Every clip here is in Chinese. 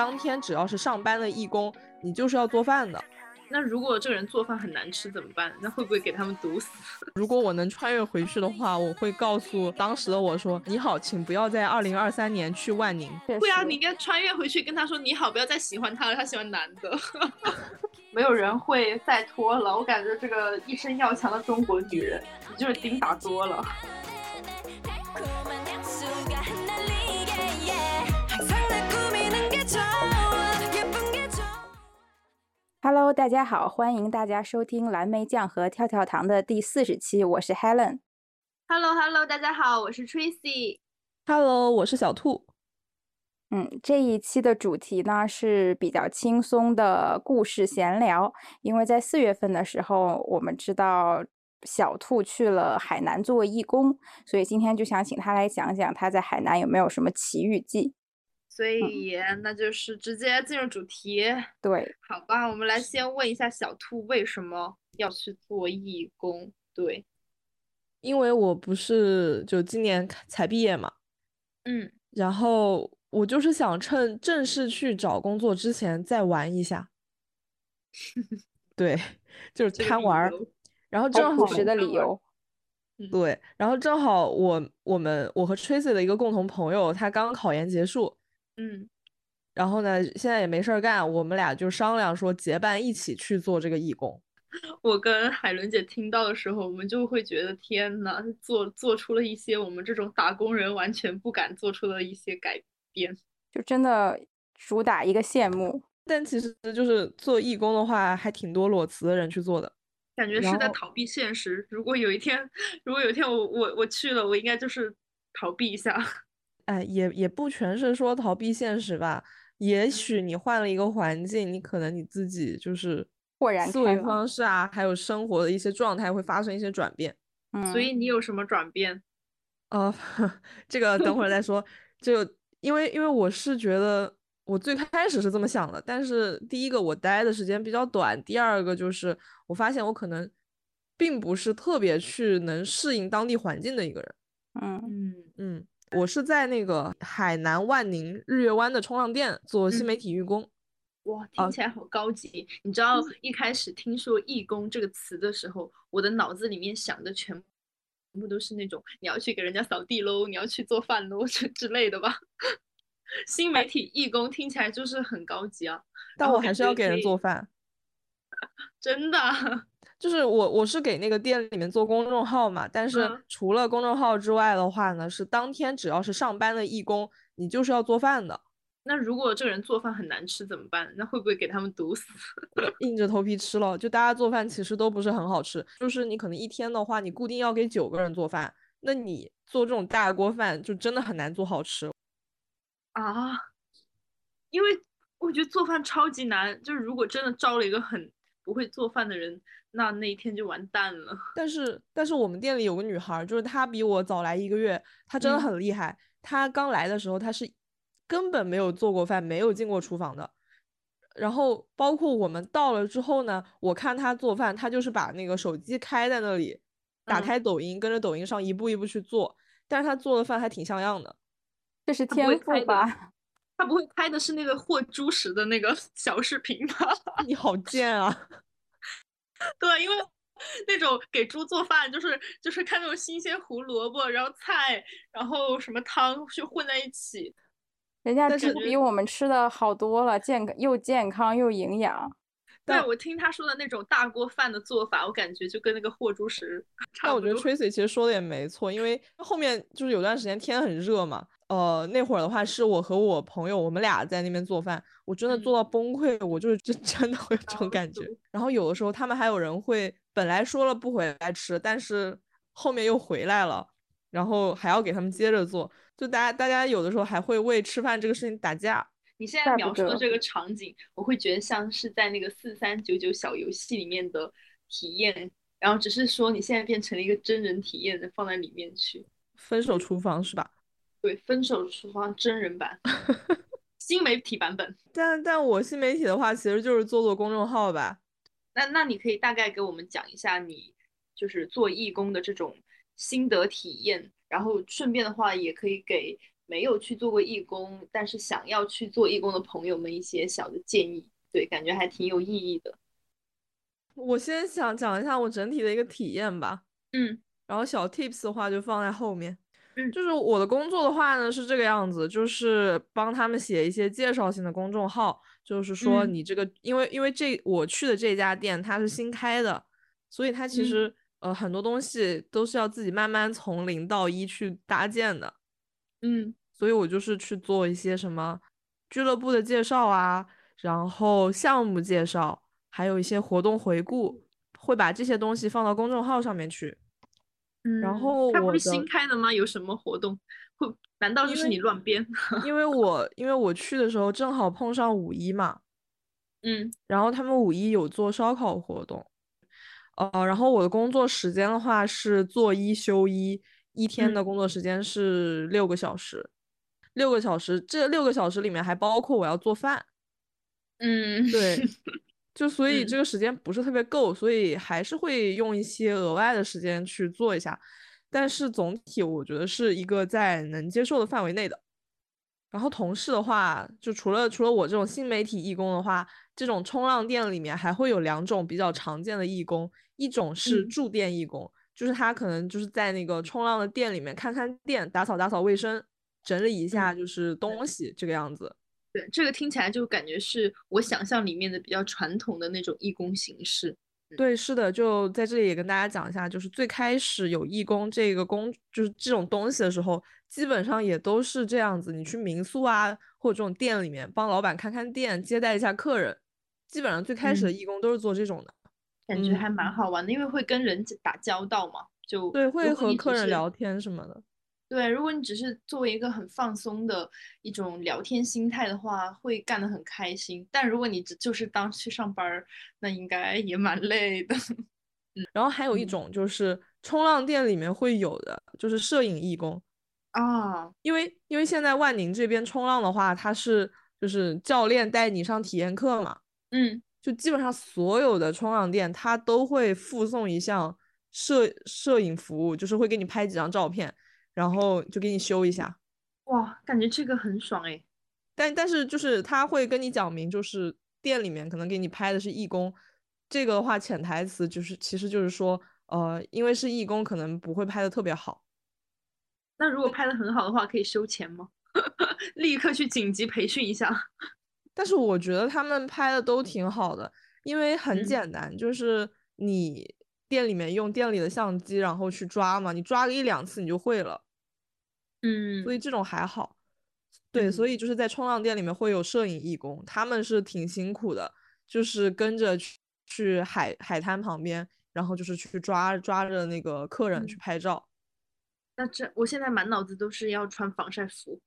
当天只要是上班的义工，你就是要做饭的。那如果这个人做饭很难吃怎么办？那会不会给他们毒死？如果我能穿越回去的话，我会告诉当时的我说：“你好，请不要在二零二三年去万宁。”会啊，你应该穿越回去跟他说：“你好，不要再喜欢他了，他喜欢男的。”没有人会再拖了。我感觉这个一身要强的中国女人，你就是钉打多了。Hello，大家好，欢迎大家收听蓝莓酱和跳跳糖的第四十期，我是 Helen。Hello，Hello，大家好，我是 Tracy。Hello，我是小兔。嗯，这一期的主题呢是比较轻松的故事闲聊，因为在四月份的时候，我们知道小兔去了海南做义工，所以今天就想请他来讲讲他在海南有没有什么奇遇记。所以，那就是直接进入主题。对，好吧，我们来先问一下小兔为什么要去做义工？对，因为我不是就今年才毕业嘛，嗯，然后我就是想趁正式去找工作之前再玩一下。对，就是贪玩。然后正好的理由。对，然后正好我我们我和 Tracy 的一个共同朋友，他刚考研结束。嗯，然后呢，现在也没事儿干，我们俩就商量说结伴一起去做这个义工。我跟海伦姐听到的时候，我们就会觉得天呐，做做出了一些我们这种打工人完全不敢做出的一些改变，就真的主打一个羡慕。但其实就是做义工的话，还挺多裸辞的人去做的，感觉是在逃避现实。如果有一天，如果有一天我我我去了，我应该就是逃避一下。哎，也也不全是说逃避现实吧。也许你换了一个环境，你可能你自己就是豁然思维方式啊，还有生活的一些状态会发生一些转变。嗯，所以你有什么转变？呃，这个等会儿再说。就因为因为我是觉得我最开始是这么想的，但是第一个我待的时间比较短，第二个就是我发现我可能并不是特别去能适应当地环境的一个人。嗯嗯嗯。我是在那个海南万宁日月湾的冲浪店做新媒体义工，哇，听起来好高级。你知道一开始听说“义工”这个词的时候，我的脑子里面想的全部都是那种你要去给人家扫地喽，你要去做饭喽 之之类的吧。新媒体义工听起来就是很高级啊，但我还是要给人做饭，真的。就是我，我是给那个店里面做公众号嘛，但是除了公众号之外的话呢，是当天只要是上班的义工，你就是要做饭的。那如果这个人做饭很难吃怎么办？那会不会给他们毒死？硬着头皮吃了。就大家做饭其实都不是很好吃，就是你可能一天的话，你固定要给九个人做饭，那你做这种大锅饭就真的很难做好吃啊。因为我觉得做饭超级难，就是如果真的招了一个很不会做饭的人。那那一天就完蛋了。但是，但是我们店里有个女孩，就是她比我早来一个月，她真的很厉害。她刚来的时候，她是根本没有做过饭，没有进过厨房的。然后，包括我们到了之后呢，我看她做饭，她就是把那个手机开在那里，打开抖音，跟着抖音上一步一步去做。但是她做的饭还挺像样的，这是天赋吧？她不会开的是那个和猪食的那个 小视频吧？你好贱啊！对，因为那种给猪做饭，就是就是看那种新鲜胡萝卜，然后菜，然后什么汤就混在一起。人家猪比我们吃的好多了，健康又健康又营养。对，我听他说的那种大锅饭的做法，我感觉就跟那个和猪食 差不多。但我觉得 Tracy 其实说的也没错，因为后面就是有段时间天很热嘛。呃，那会儿的话是我和我朋友，我们俩在那边做饭，我真的做到崩溃，我就是真 真的会有这种感觉。然后有的时候他们还有人会本来说了不回来吃，但是后面又回来了，然后还要给他们接着做，就大家大家有的时候还会为吃饭这个事情打架。你现在描述的这个场景，我会觉得像是在那个四三九九小游戏里面的体验，然后只是说你现在变成了一个真人体验的放在里面去。分手厨房是吧？对，分手厨房真人版，新媒体版本。但但我新媒体的话，其实就是做做公众号吧。那那你可以大概给我们讲一下你就是做义工的这种心得体验，然后顺便的话，也可以给没有去做过义工，但是想要去做义工的朋友们一些小的建议，对，感觉还挺有意义的。我先想讲一下我整体的一个体验吧，嗯，然后小 tips 的话就放在后面。嗯，就是我的工作的话呢是这个样子，就是帮他们写一些介绍性的公众号，就是说嗯你这个，因为因为这我去的这家店它是新开的，所以它其嗯实呃很多东西都是要自己慢慢从零到一去搭建的。嗯所以我就是去做一些什么俱乐部的介绍啊，然后项目介绍，还有一些活动回顾，会把这些东西放到公众号上面去。嗯，然后我它不是新开的吗？有什么活动？会难道就是你乱编？因为我因为我去的时候正好碰上五一嘛，嗯然后他们五一有做烧烤活动，呃，然后我的工作时间的话是做一休一，一天的嗯工作时间是六个小时，六个小时，这六个小时里面还包括我要做饭。嗯，对，就所以嗯这个时间不是特别够，所以还是会用一些额外的时间去做一下，但是总体我觉得是一个在能接受的范围内的。然后同事的话，就除了除了我这种新媒体义工的话，这种冲浪店里面还会有两种比较常见的义工，一种是嗯驻店义工，就是他可能就是在那个冲浪的店里面看看店，打扫打扫卫生，整理一下就是东西这个样子。对，这个听起来就感觉是我想象里面的比较传统的那种义工形式。对，是的，就在这里也跟大家讲一下，就是最开始有义工这个工，就是这种东西的时候，基本上也都是这样子，你去民宿啊或者这种店里面帮老板看看店，接待一下客人，基本上最开始的嗯义工都是做这种的。嗯感觉还蛮好玩的，因为会跟人打交道嘛。就对，会和客人聊天什么的。对，如果你只是作为一个很放松的一种聊天心态的话，会干得很开心。但如果你只就是当去上班儿，那应该也蛮累的。嗯 然后还有一嗯种就是冲浪店里面会有的，就是摄影义工，啊，因为因为现在万宁这边冲浪的话，它是就是教练带你上体验课嘛。嗯，就基本上所有的冲浪店，它都会附送一项摄摄影服务，就是会给你拍几张照片，然后就给你修一下。哇，感觉这个很爽哎。但但是就是他会跟你讲明，就是店里面可能给你拍的是义工，这个的话潜台词就是其实就是说，呃，因为是义工，可能不会拍的特别好。那如果拍的很好的话，可以收钱吗？立刻去紧急培训一下。但是我觉得他们拍的都挺好的，因为很嗯简单，就是你店里面用店里的相机，然后去抓嘛，你抓个一两次你就会了。嗯所以这种还好。对，所嗯以就是在冲浪店里面会有摄影义工，他们是挺辛苦的，就是跟着去去海海滩旁边，然后就是去抓抓着那个客人去嗯拍照。那这我现在满脑子都是要穿防晒服，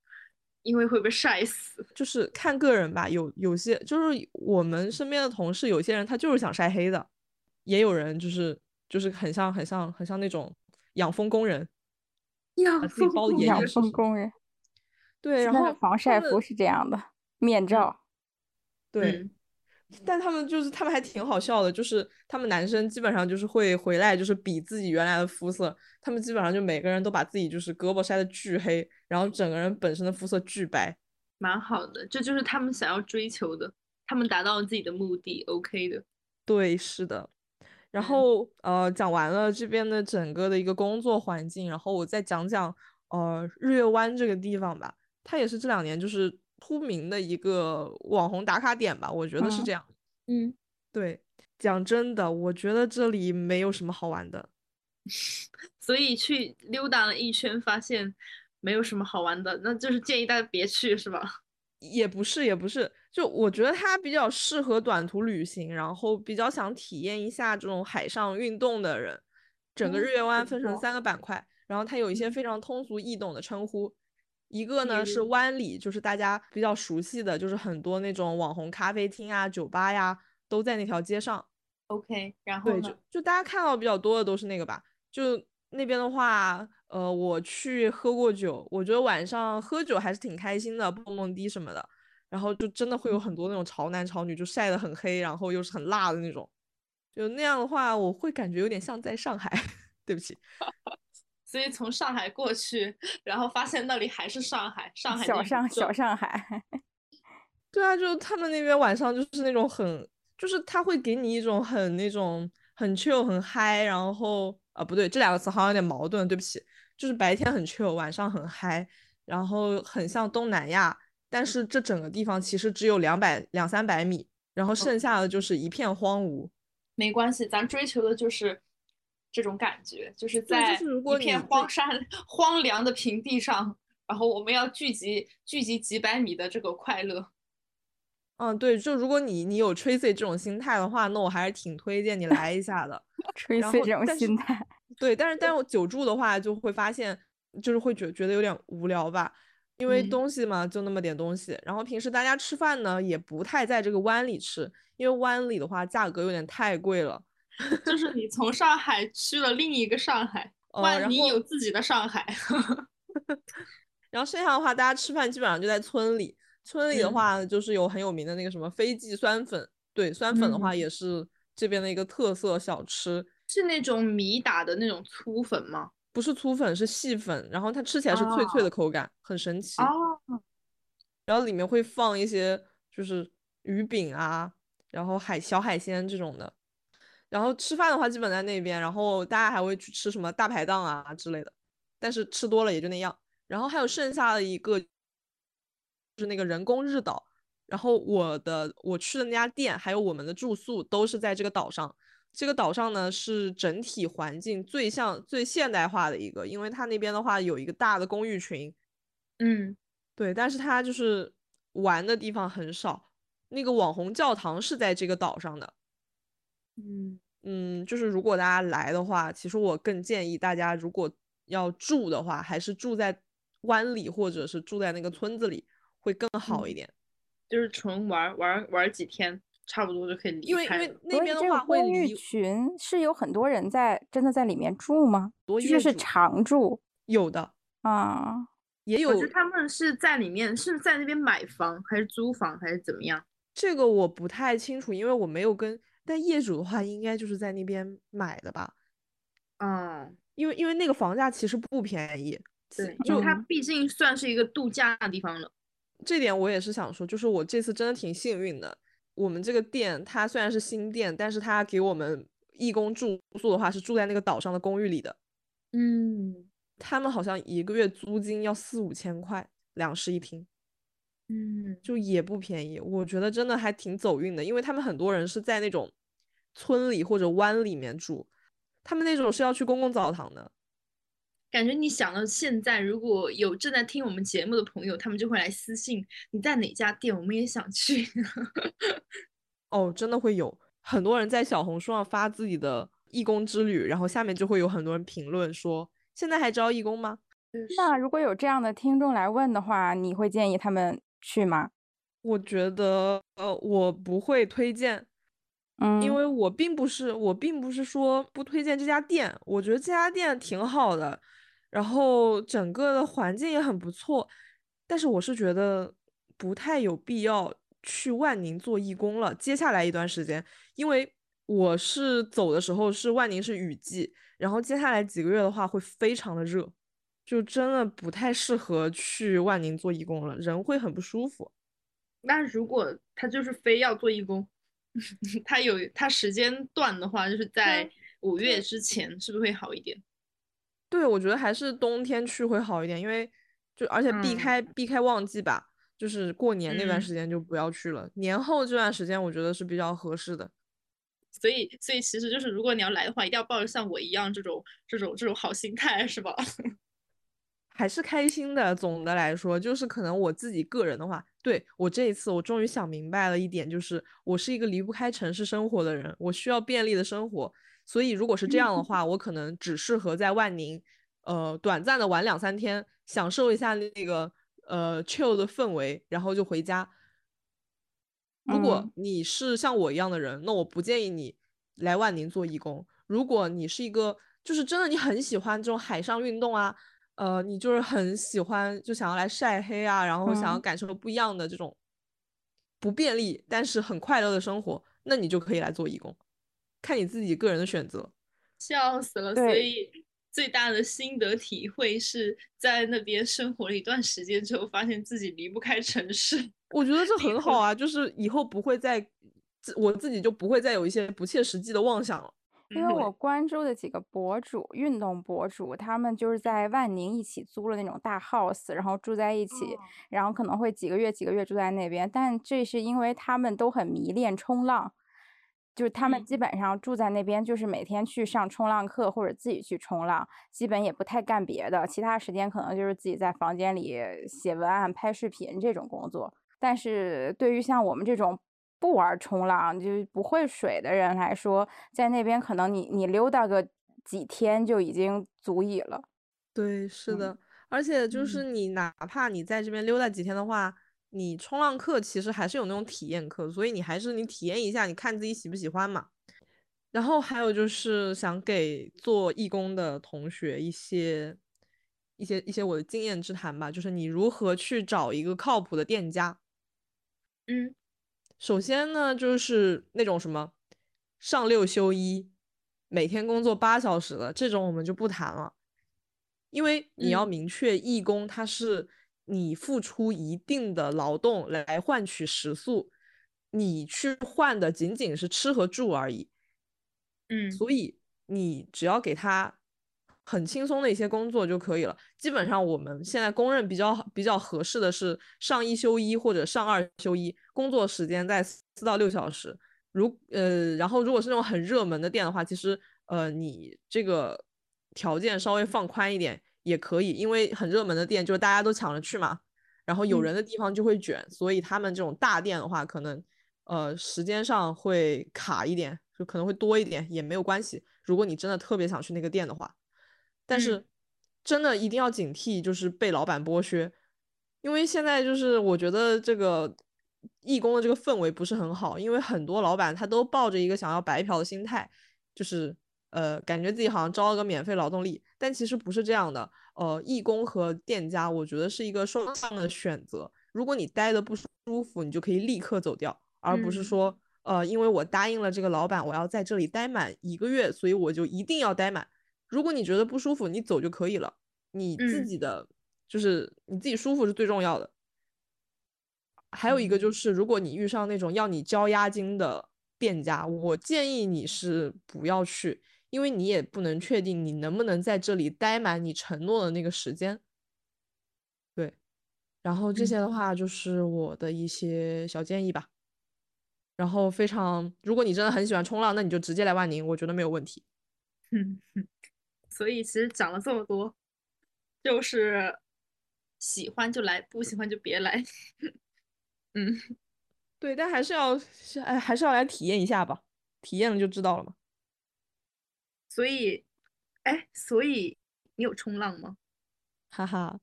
因为会被晒死。就是看个人吧，有有些就是我们身边的同事，有些人他就是想晒黑的，也有人就是就是很像很像很像那种养蜂工人，养把自己包的严养严实实。蜂工人，对，然后防晒服是这样的，面罩。对。嗯但他们就是他们还挺好笑的，就是他们男生基本上就是会回来就是比自己原来的肤色，他们基本上就每个人都把自己就是胳膊晒得巨黑，然后整个人本身的肤色巨白。蛮好的，这就是他们想要追求的，他们达到了自己的目的，OK 的。对，是的。然嗯后呃，讲完了这边的整个的一个工作环境，然后我再讲讲呃日月湾这个地方吧，它也是这两年就是出名的一个网红打卡点吧，我觉得是嗯这样。嗯，对，讲真的，我觉得这里没有什么好玩的。所以去溜达了一圈，发现没有什么好玩的，那就是建议大家别去，是吧？也不是，也不是，就我觉得它比较适合短途旅行，然后比较想体验一下这种海上运动的人。整个嗯日月湾分成三个板块，然后它有一些嗯非常通俗易懂的称呼。一个呢是湾里，就是大家比较熟悉的，就是很多那种网红咖啡厅啊、酒吧呀，都在那条街上。OK，然后对，就？就大家看到比较多的都是那个吧。就那边的话，呃，我去喝过酒，我觉得晚上喝酒还是挺开心的，蹦蹦迪什么的。然后就真的会有很多那种潮男潮女，就晒得很黑，然后又是很辣的那种。就那样的话，我会感觉有点像在上海。对不起，所以从上海过去，然后发现那里还是上海，上海小上小上海。对啊，就他们那边晚上就是那种很，就是他会给你一种很那种很 chill 很嗨，然后啊不对，这两个词好像有点矛盾，对不起，就是白天很 chill，晚上很嗨，然后很像东南亚，但是这整个地方其实只有两百两三百米，然后剩下的就是一片荒芜。没关系，咱追求的就是这种感觉，就是在一片荒山 荒凉的平地上，然后我们要聚集聚集几百米的这个快乐。嗯，对，就如果你你有 Tracy 这种心态的话，那我还是挺推荐你来一下的。Tracy 这种心态，对，但是但是我久住的话，就会发现就是会觉觉得有点无聊吧，因为东西嘛就那么点东西，然后平时大家吃饭呢也不太在这个湾里吃，因为湾里的话价格有点太贵了。就是你从上海去了另一个上海，万宁有自己的上海。然后剩下的话，大家吃饭基本上就在村里。村里的话，就是有很有名的那个什么飞记酸粉，对，酸粉的话也是这边的一个特色小吃，是那种米打的那种粗粉吗？不是粗粉，是细粉，然后它吃起来是脆脆的口感，很神奇哦。然后里面会放一些就是鱼饼啊，然后海小海鲜这种的。然后吃饭的话，基本在那边，然后大家还会去吃什么大排档啊之类的，但是吃多了也就那样。然后还有剩下的一个就。是那个人工日岛，然后我的我去的那家店，还有我们的住宿都是在这个岛上。这个岛上呢是整体环境最像最现代化的一个，因为它那边的话有一个大的公寓群，嗯，对，但是它就是玩的地方很少。那个网红教堂是在这个岛上的，嗯嗯，就是如果大家来的话，其实我更建议大家如果要住的话，还是住在湾里或者是住在那个村子里。会更好一点，就是纯玩玩玩几天，差不多就可以离开。因为因为那边的话会离群是有很多人在真的在里面住吗？多就是常住，有的啊，也有。我觉得他们是在里面是在那边买房还是租房还是怎么样？这个我不太清楚，因为我没有跟。但业主的话，应该就是在那边买的吧？嗯，因为因为那个房价其实不便宜，对，就它毕竟算是一个度假的地方了。这点我也是想说，就是我这次真的挺幸运的。我们这个店它虽然是新店，但是它给我们义工住宿的话是住在那个岛上的公寓里的。嗯，他们好像一个月租金要四五千块，两室一厅。嗯，就也不便宜。我觉得真的还挺走运的，因为他们很多人是在那种村里或者湾里面住，他们那种是要去公共澡堂的。感觉你想到现在，如果有正在听我们节目的朋友，他们就会来私信你在哪家店，我们也想去。哦，真的会有很多人在小红书上发自己的义工之旅，然后下面就会有很多人评论说：“现在还招义工吗？”那如果有这样的听众来问的话，你会建议他们去吗？我觉得，呃，我不会推荐，嗯，因为我并不是，我并不是说不推荐这家店，我觉得这家店挺好的。然后整个的环境也很不错，但是我是觉得不太有必要去万宁做义工了。接下来一段时间，因为我是走的时候是万宁是雨季，然后接下来几个月的话会非常的热，就真的不太适合去万宁做义工了，人会很不舒服。那如果他就是非要做义工，他有他时间段的话，就是在五月之前，是不是会好一点？对，我觉得还是冬天去会好一点，因为就而且避开避开旺季吧，就是过年那段时间就不要去了。年后这段时间我觉得是比较合适的。所以，所以其实就是如果你要来的话，一定要抱着像我一样这种这种这种好心态，是吧？还是开心的。总的来说，就是可能我自己个人的话，对我这一次我终于想明白了一点，就是我是一个离不开城市生活的人，我需要便利的生活。所以，如果是这样的话，我可能只适合在万宁，呃，短暂的玩两三天，享受一下那个呃 chill 的氛围，然后就回家。如果你是像我一样的人，那我不建议你来万宁做义工。如果你是一个，就是真的你很喜欢这种海上运动啊，呃，你就是很喜欢，就想要来晒黑啊，然后想要感受不一样的这种不便利但是很快乐的生活，那你就可以来做义工。看你自己个人的选择，笑死了。所以，最大的心得体会是在那边生活了一段时间之后，发现自己离不开城市。我觉得这很好啊，就是以后不会再，我自己就不会再有一些不切实际的妄想了。因为我关注的几个博主，运动博主，他们就是在万宁一起租了那种大 house，然后住在一起，然后可能会几个月几个月住在那边。但这是因为他们都很迷恋冲浪，就是他们基本上住在那边，就是每天去上冲浪课或者自己去冲浪，基本也不太干别的，其他时间可能就是自己在房间里写文案、拍视频这种工作。但是对于像我们这种，不玩冲浪就不会水的人来说，在那边可能你你溜达个几天就已经足以了。对，是的，而且就是你哪怕你在这边溜达几天的话，你冲浪课其实还是有那种体验课，所以你还是你体验一下，你看自己喜不喜欢嘛。然后还有就是想给做义工的同学一些一些一些我的经验之谈吧，就是你如何去找一个靠谱的店家。嗯。首先呢，就是那种什么上六休一，每天工作八小时的这种，我们就不谈了，因为你要明确，义工他是你付出一定的劳动来换取食宿，你去换的仅仅是吃和住而已。嗯，所以你只要给他。很轻松的一些工作就可以了。基本上我们现在公认比较比较合适的是上一休一或者上二休一，工作时间在四到六小时。如呃，然后如果是那种很热门的店的话，其实呃你这个条件稍微放宽一点也可以，因为很热门的店就是大家都抢着去嘛，然后有人的地方就会卷，所以他们这种大店的话，可能呃时间上会卡一点，就可能会多一点也没有关系。如果你真的特别想去那个店的话。但是，真的一定要警惕，就是被老板剥削，因为现在就是我觉得这个义工的这个氛围不是很好，因为很多老板他都抱着一个想要白嫖的心态，就是呃感觉自己好像招了个免费劳动力，但其实不是这样的。呃，义工和店家，我觉得是一个双向的选择。如果你待的不舒服，你就可以立刻走掉，而不是说呃因为我答应了这个老板，我要在这里待满一个月，所以我就一定要待满。如果你觉得不舒服，你走就可以了。你自己的就是你自己舒服是最重要的。还有一个就是，如果你遇上那种要你交押金的店家，我建议你是不要去，因为你也不能确定你能不能在这里待满你承诺的那个时间。对，然后这些的话就是我的一些小建议吧。然后非常，如果你真的很喜欢冲浪，那你就直接来万宁，我觉得没有问题。嗯。所以其实讲了这么多，就是喜欢就来，不喜欢就别来。嗯，对，但还是要，哎，还是要来体验一下吧，体验了就知道了嘛。所以，哎，所以你有冲浪吗？哈哈，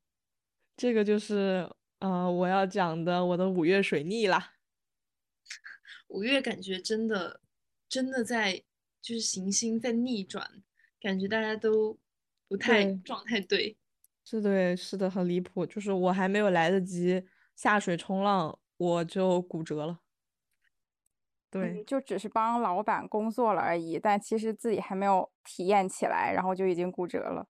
这个就是呃我要讲的我的五月水逆啦。五月感觉真的真的在就是行星在逆转。感觉大家都不太状态对，是对，是的，很离谱。就是我还没有来得及下水冲浪，我就骨折了。对，就只是帮老板工作了而已，但其实自己还没有体验起来，然后就已经骨折了。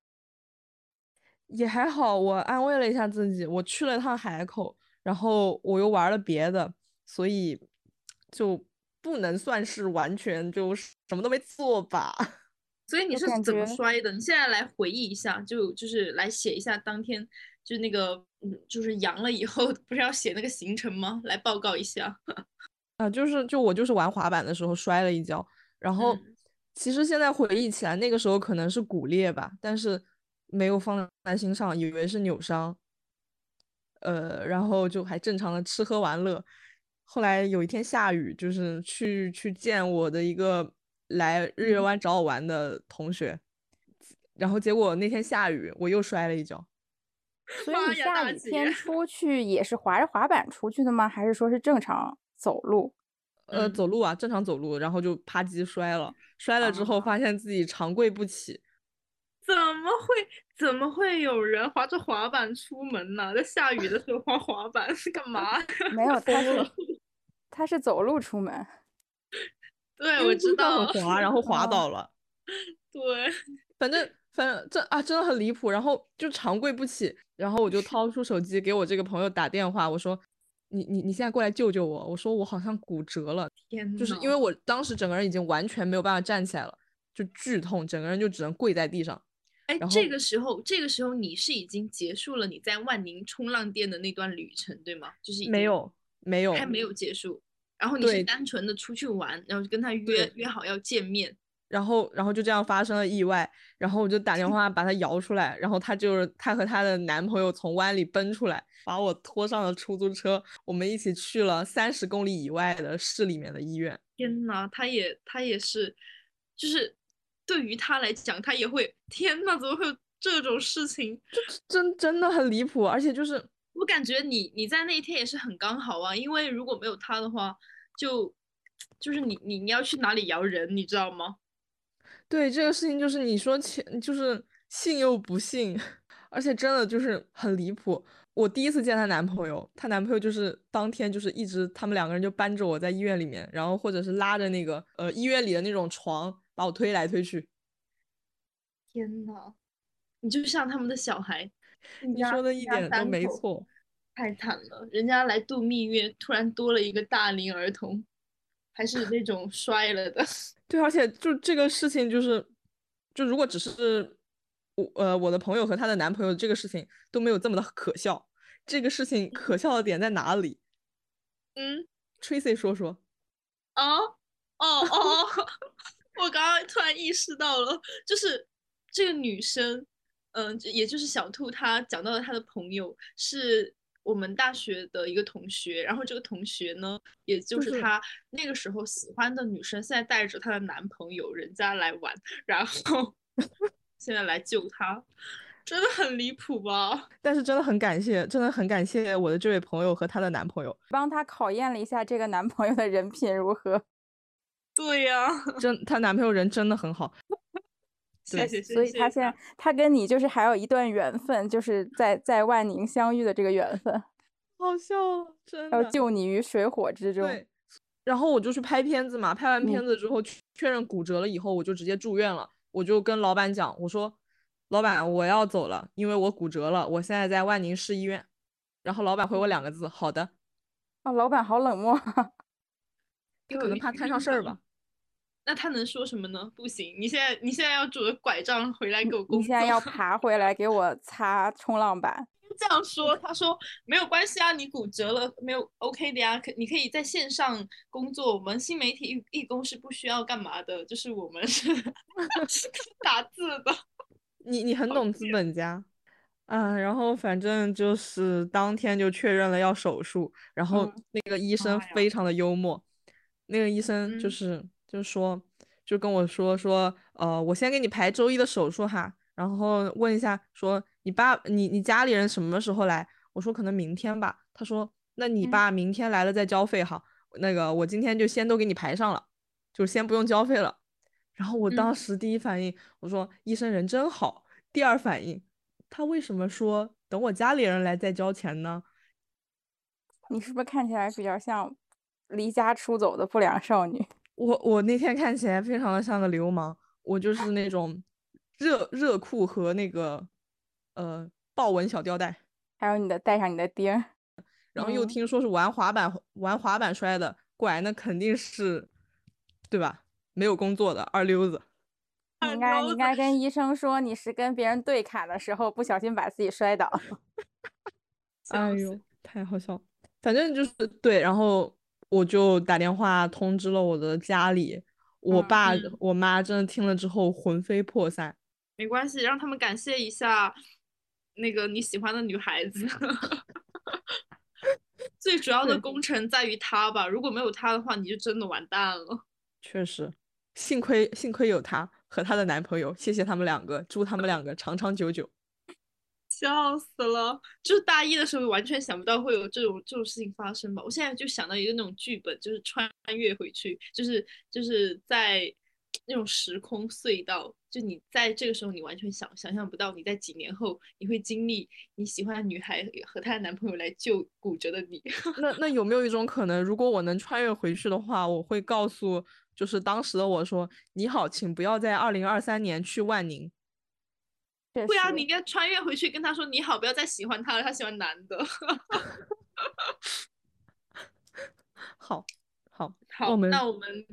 也还好，我安慰了一下自己，我去了趟海口，然后我又玩了别的，所以就不能算是完全就什么都没做吧。所以你是怎么摔的？你现在来回忆一下，就就是来写一下当天，就是那个，嗯，就是阳了以后，不是要写那个行程吗？来报告一下。啊，就是就我就是玩滑板的时候摔了一跤，然后其实现在回忆起来，那个时候可能是骨裂吧，但是没有放在心上，以为是扭伤。呃，然后就还正常的吃喝玩乐。后来有一天下雨，就是去去见我的一个。来日月湾找我玩的同学，然后结果那天下雨，我又摔了一跤。所以你下雨天 出去也是滑着滑板出去的吗？还是说是正常走路？呃，走路啊，正常走路，然后就啪叽摔了。摔了之后发现自己长跪不起。怎么会？怎么会有人滑着滑板出门呢？在下雨的时候滑滑板是干嘛？没有，他是 他是走路出门。对，我知道很滑，然后滑倒了。对，反正反正这啊真的很离谱，然后就长跪不起，然后我就掏出手机给我这个朋友打电话，我说你你你现在过来救救我，我说我好像骨折了，天就是因为我当时整个人已经完全没有办法站起来了，就剧痛，整个人就只能跪在地上。哎，这个时候，这个时候你是已经结束了你在万宁冲浪店的那段旅程，对吗？就是没有没有还没有结束，然后你是单纯的出去玩，然后跟他约约好要见面。然后，然后就这样发生了意外，然后我就打电 话把她摇出来，然后她就是她和她的男朋友从湾里奔出来，把我拖上了出租车，我们一起去了三十公里以外的市里面的医院。天呐，他也他也是，就是对于他来讲，他也会天呐，怎么会有这种事情？真真的很离谱，而且就是我感觉你你在那一天也是很刚好啊，因为如果没有他的话，就就是你你你要去哪里摇人，你知道吗？对这个事情，就是你说钱就是信又不信，而且真的就是很离谱。我第一次见她男朋友，她男朋友就是当天就是一直他们两个人就搬着我在医院里面，然后或者是拉着那个呃医院里的那种床把我推来推去。天呐，你就像他们的小孩，你说的一点都没错。太惨了，人家来度蜜月，突然多了一个大龄儿童，还是那种摔了的。对，而且就这个事情，就是就如果只是我呃我的朋友和她的男朋友这个事情都没有这么的可笑，这个事情可笑的点在哪里嗯，？Tracy 说说。哦哦哦，我刚刚突然意识到了，就是这个女生，嗯、也就是小兔，她讲到了她的朋友是我们大学的一个同学，然后这个同学呢，也就就是是她那个时候喜欢的女生，现在带着她的男朋友人家来玩，然后 现在来救她，真的很离谱吧？但是真的很感谢，真的很感谢我的这位朋友和她的男朋友，帮她考验了一下这个男朋友的人品如何。对呀、真她男朋友人真的很好。谢谢谢谢，所以他现在他跟你就是还有一段缘分，就是在在万宁相遇的这个缘分，好笑了，真要的。救你于水火之中。对，然后我就去拍片子嘛，拍完嗯片子之后确确认骨折了以后，我就直接住院了。我就跟老板讲，我说：“老板，我要走了，因为我骨折了，我现在在万宁市医院。”然后老板回我两个字：“好的。啊，老板好冷漠。他可能怕摊上事儿吧。那他能说什么呢？不行，你现在你现在要拄着拐杖回来给我工作。你现在要爬回来给我擦冲浪板。这样说，他说没有关系啊，你骨折了没有 OK 的呀，可你可以在线上工作。我们新媒体义义工是不需要干嘛的，就是我们是 打字的。你你很懂资本家。啊，然后反正就是当天就确认了要手术，然后嗯那个医生非常的幽默，那个医生就嗯是就说就跟我说说，呃，我先给你排周一的手术哈，然后问一下说你爸你你家里人什么时候来？我说可能明天吧。他说那你嗯爸明天来了再交费哈，那个我今天就先都给你排上了，就先不用交费了。然后我当嗯时第一反应我说医生人真好，第二反应。他为什么说等我家里人来再交钱呢？你是不是看起来比较像离家出走的不良少女？我我那天看起来非常的像个流氓，我就是那种热热裤和那个呃豹纹小吊带，还有你的带上你的钉儿，然后又嗯听说是玩滑板玩滑板摔的，过来那肯定是对吧？没有工作的二溜子。你应该你应该跟医生说你是跟别人对砍的时候不小心把自己摔倒。哎呦，太好笑了！反正就是对，然后我就打电话通知了我的家里，我嗯爸、嗯我妈真的听了之后魂飞魄散。没关系，让他们感谢一下那个你喜欢的女孩子。最主要的功臣在于他吧，如果没有他的话，你就真的完蛋了。确实，幸亏幸亏有她和她的男朋友，谢谢他们两个，祝他们两个长长久久。笑死了！就是大一的时候完全想不到会有这种这种事情发生吧。我现在就想到一个那种剧本，就是穿越回去，就是就是在 那种时空隧道，就你在这个时候你完全想想象不到，你在几年后你会经历你喜欢的女孩和她的男朋友来救骨折的你。那那有没有一种可能，如果我能穿越回去的话，我会告诉就是当时的我说：“你好，请不要在二零二三年去万宁。”确对啊，你应该穿越回去跟他说你好，不要再喜欢他了，他喜欢男的。好，好，好，我们那我们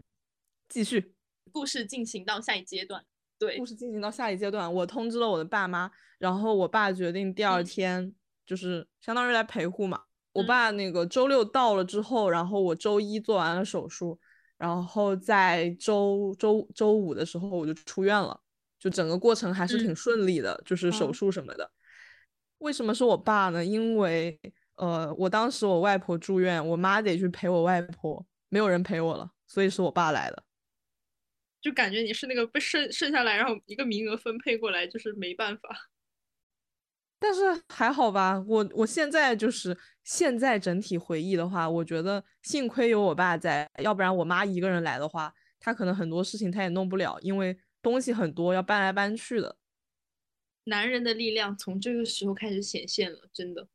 继续。故事进行到下一阶段。对故，事进行到下一阶段，我通知了我的爸妈，然后我爸决定第二嗯天就是相当于来陪护嘛。我嗯爸那个周六到了之后，然后我周一做完了手术，然后在周周周五的时候我就出院了，就整个过程还是挺嗯顺利的，就是手嗯术什么的。为什么是我爸呢？因为呃，我当时我外婆住院，我妈得去陪我外婆，没有人陪我了，所以是我爸来的。就感觉你是那个被剩剩下来，然后一个名额分配过来，就是没办法。但是还好吧，我我现在就是现在整体回忆的话，我觉得幸亏有我爸在，要不然我妈一个人来的话，她可能很多事情她也弄不了，因为东西很多要搬来搬去的。男人的力量从这个时候开始显现了，真的。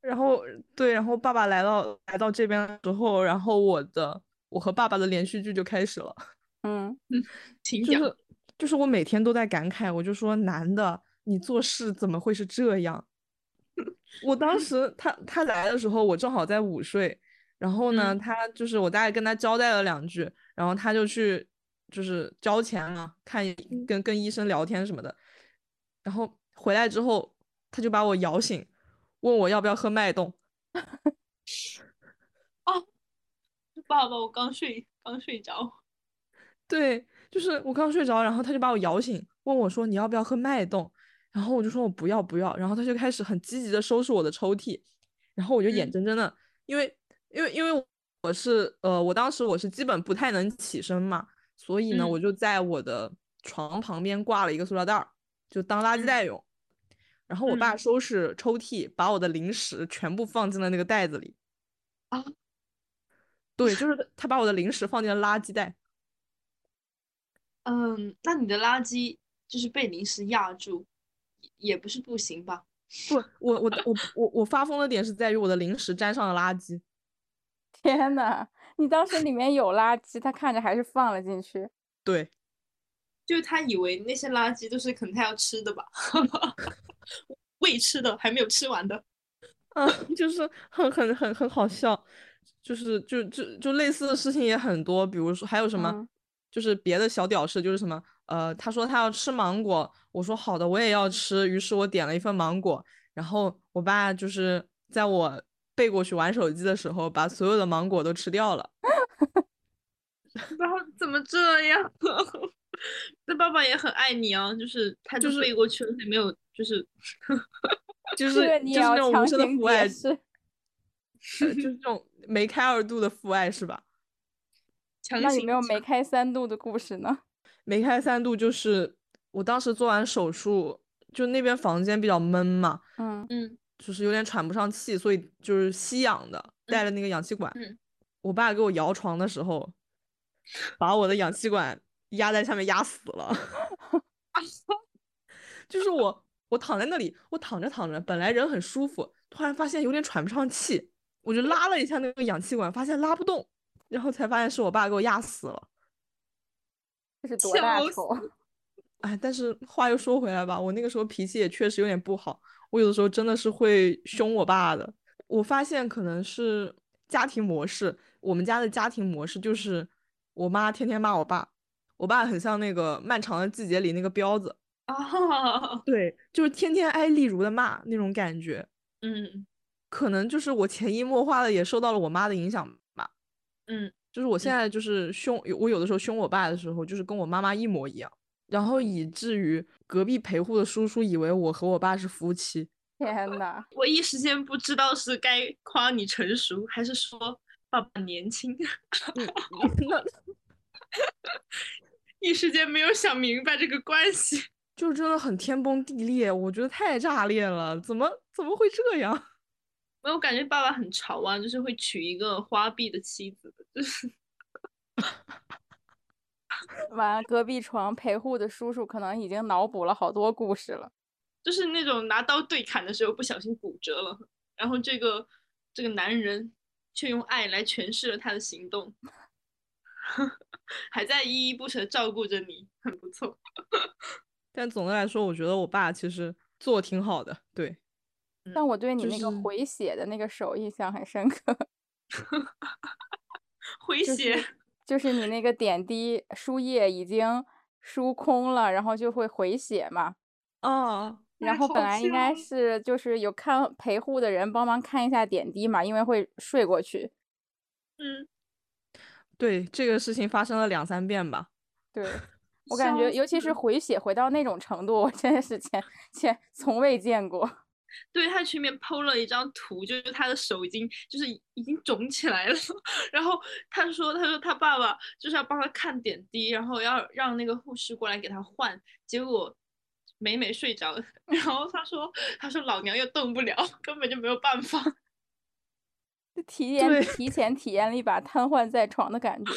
然后对，然后爸爸来到来到这边的时候，然后我的我和爸爸的连续剧就开始了。嗯，请讲。就是就是我每天都在感慨，我就说男的你做事怎么会是这样？我当时他他来的时候，我正好在午睡，然后呢，嗯他就是我大概跟他交代了两句，然后他就去就是交钱了，看跟跟医生聊天什么的，然后回来之后，他就把我摇醒，问我要不要喝脉动。爸爸，我刚睡，刚睡着。对，就是我刚睡着，然后他就把我摇醒，问我说你要不要喝脉动，然后我就说我不要不要，然后他就开始很积极的收拾我的抽屉，然后我就眼嗯睁睁的，因为因为因为我是呃我当时我是基本不太能起身嘛，所以呢嗯我就在我的床旁边挂了一个塑料袋儿，就当垃圾嗯袋用，然后我爸嗯收拾抽屉，把我的零食全部放进了那个袋子里，啊，对，就是他把我的零食放进了垃圾袋。嗯，那你的垃圾就是被零食压住，也不是不行吧？不，我我我我我发疯的点是在于我的零食沾上了垃圾。天呐，你当时里面有垃圾，他看着还是放了进去。对，就是他以为那些垃圾都是可能他要吃的吧，未吃的，还没有吃完的。嗯，就是很很很很好笑，就是就就就类似的事情也很多，比如说还有什么，嗯就是别的小屌事，就是什么，呃，他说他要吃芒果，我说好的，我也要吃，于是我点了一份芒果，然后我爸就是在我背过去玩手机的时候，把所有的芒果都吃掉了。然后怎么这样？那爸爸也很爱你啊，就是他就就是背过去了，也没有就是 就是你就是那种无声的父爱，是。呃就是这种梅开二度的父爱是吧？强行那有没有梅开三度的故事呢？梅开三度就是我当时做完手术，就那边房间比较闷嘛，嗯，嗯就是有点喘不上气，所以就是吸氧的，带了那个氧气管。嗯我爸给我摇床的时候，把我的氧气管压在下面压死了。就是我，我躺在那里，我躺着躺着，本来人很舒服，突然发现有点喘不上气，我就拉了一下那个氧气管，发现拉不动，然后才发现是我爸给我压死了。这是多大笑死仇？哎，但是话又说回来吧，我那个时候脾气也确实有点不好，我有的时候真的是会凶我爸的。我发现可能是家庭模式，我们家的家庭模式就是我妈天天骂我爸，我爸很像那个《漫长的季节》里那个彪子，啊，对，就是天天挨例如的骂那种感觉。嗯可能就是我潜移默化的也受到了我妈的影响吧。嗯就是我现在就是凶，我有的时候凶我爸的时候，就是跟我妈妈一模一样，然后以至于隔壁陪护的叔叔以为我和我爸是夫妻。天呐，我一时间不知道是该夸你成熟，还是说爸爸年轻，一时间没有想明白这个关系。就真的很天崩地裂，我觉得太炸裂了，怎么怎么会这样？没有，我感觉爸爸很潮啊，就是会娶一个花臂的妻子，就是完了，隔壁床陪护的叔叔可能已经脑补了好多故事了。就是那种拿刀对砍的时候不小心骨折了，然后这个这个男人却用爱来诠释了他的行动，还在依依不舍照顾着你，很不错。但总的来说，我觉得我爸其实做挺好的。对，但我对你那个回血的那个手印象很深刻，就回血是就是你那个点滴输液已经输空了，然后就会回血嘛。哦，然后本来应该是就是有看陪护的人帮忙看一下点滴嘛，因为会睡过去。嗯，对，这个事情发生了两三遍吧。对，我感觉尤其是回血回到那种程度，我真的是前前从未见过。对他群里面 PO 了一张图，就是他的手已经就是已经肿起来了，然后他说他说他爸爸就是要帮他看点滴，然后要让那个护士过来给他换，结果美美睡着了，然后他说他说老娘又动不了，根本就没有办法。就体验对提前体验了一把瘫痪在床的感觉。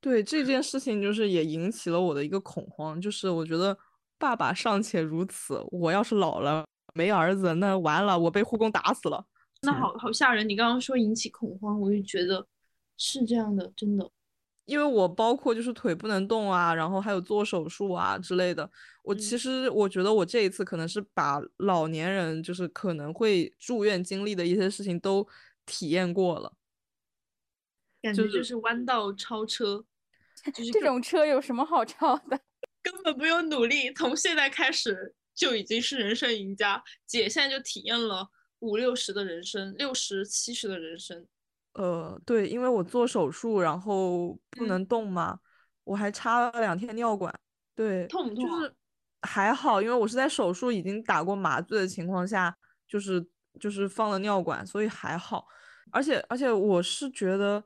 对这件事情，就是也引起了我的一个恐慌，就是我觉得爸爸尚且如此，我要是老了没儿子，那完了，我被护工打死了。那好好吓人！你刚刚说引起恐慌，我就觉得是这样的，真的。因为我包括就是腿不能动啊，然后还有做手术啊之类的。我其嗯实我觉得我这一次可能是把老年人就是可能会住院经历的一些事情都体验过了。就感觉就是是弯道超车，就是这种车有什么好超的？根本不用努力，从现在开始就已经是人生赢家。姐现在就体验了五六十的人生，六十七十的人生。呃，对，因为我做手术，然后不嗯能动嘛，我还插了两天尿管。对，痛不痛啊就是还好，因为我是在手术已经打过麻醉的情况下，就是就是放了尿管，所以还好。而且而且我是觉得，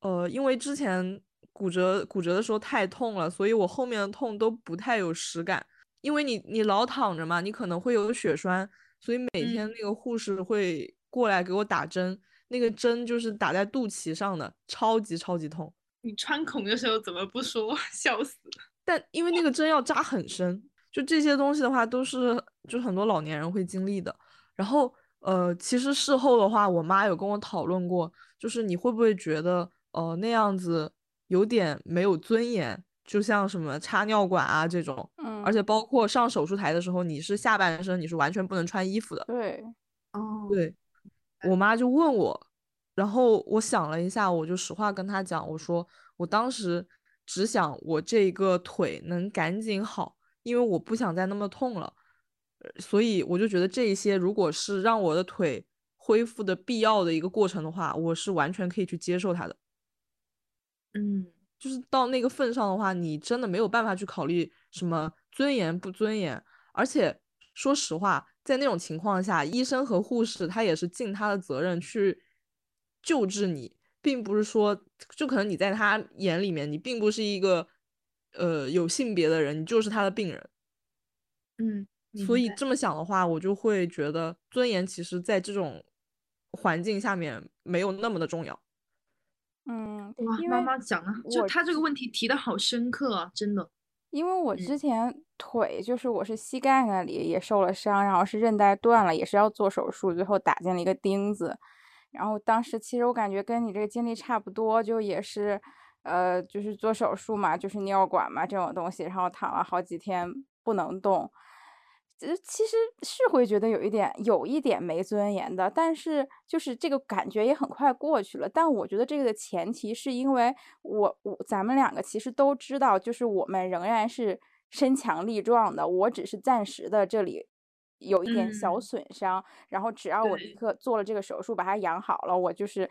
呃，因为之前骨折骨折的时候太痛了，所以我后面的痛都不太有实感。因为你你老躺着嘛，你可能会有血栓，所以每天嗯那个护士会过来给我打针，那个针就是打在肚脐上的，超级超级痛。你穿孔的时候怎么不说？笑死！但因为那个针要扎很深，就这些东西的话，都是就很多老年人会经历的。然后呃，其实事后的话，我妈有跟我讨论过，就是你会不会觉得呃那样子有点没有尊严，就像什么插尿管啊这种，嗯，而且包括上手术台的时候，你是下半身你是完全不能穿衣服的。对，哦，对，我。妈就问我，然后我想了一下，我就实话跟她讲，我说我当时只想我这个腿能赶紧好，因为我不想再那么痛了，呃所以我就觉得这一些如果是让我的腿恢复的必要的一个过程的话，我是完全可以去接受它的。嗯，就是到那个份上的话，你真的没有办法去考虑什么尊严不尊严。而且说实话，在那种情况下，医生和护士他也是尽他的责任去救治你，并不是说就可能你在他眼里面，你并不是一个呃有性别的人，你就是他的病人。嗯，所以这么想的话，我就会觉得尊严其实在这种环境下面没有那么的重要。嗯，哇，妈妈讲的，就我他这个问题提的好深刻啊，真的。因为我嗯之前腿就是我是膝盖那里也受了伤，然后是韧带断了，也是要做手术，最后打进了一个钉子。然后当时其实我感觉跟你这个经历差不多，就也是，呃，就是做手术嘛，就是尿管嘛这种东西，然后躺了好几天不能动。呃，其实是会觉得有一点有一点没尊严的，但是就是这个感觉也很快过去了。但我觉得这个的前提是因为我我咱们两个其实都知道，就是我们仍然是身强力壮的，我只是暂时的这里有一点小嗯损伤，然后只要我立刻做了这个手术把它养好了，我就是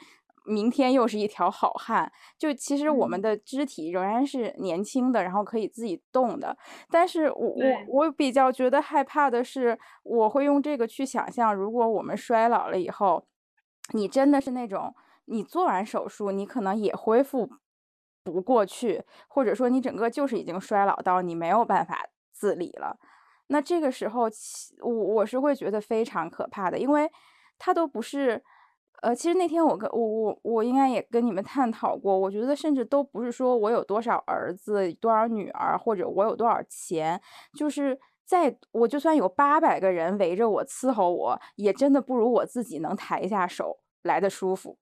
明天又是一条好汉。就其实我们嗯的肢体仍然是年轻的，然后可以自己动的。但是我我我比较觉得害怕的是，我会用这个去想象，如果我们衰老了以后，你真的是那种，你做完手术，你可能也恢复不过去，或者说你整个就是已经衰老到你没有办法自理了。那这个时候其，我我是会觉得非常可怕的，因为它都不是。呃，其实那天我跟我我我应该也跟你们探讨过，我觉得甚至都不是说我有多少儿子、多少女儿，或者我有多少钱，就是在我就算有八百个人围着我伺候我，也真的不如我自己能抬一下手来的舒服。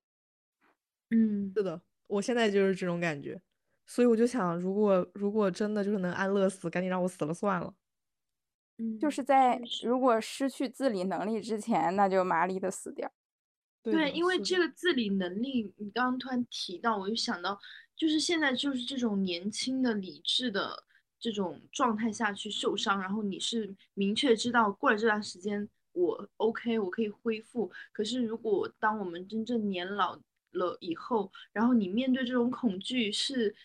嗯，是的，我现在就是这种感觉，所以我就想，如果如果真的就是能安乐死，赶紧让我死了算了。嗯，就是在如果失去自理能力之前，那就麻利的死掉。对，因为这个自理能力，你刚刚突然提到，我就想到，就是现在就是这种年轻的理智的这种状态下去受伤，然后你是明确知道过了这段时间我 OK，我可以恢复。可是如果当我们真正年老了以后，然后你面对这种恐惧，是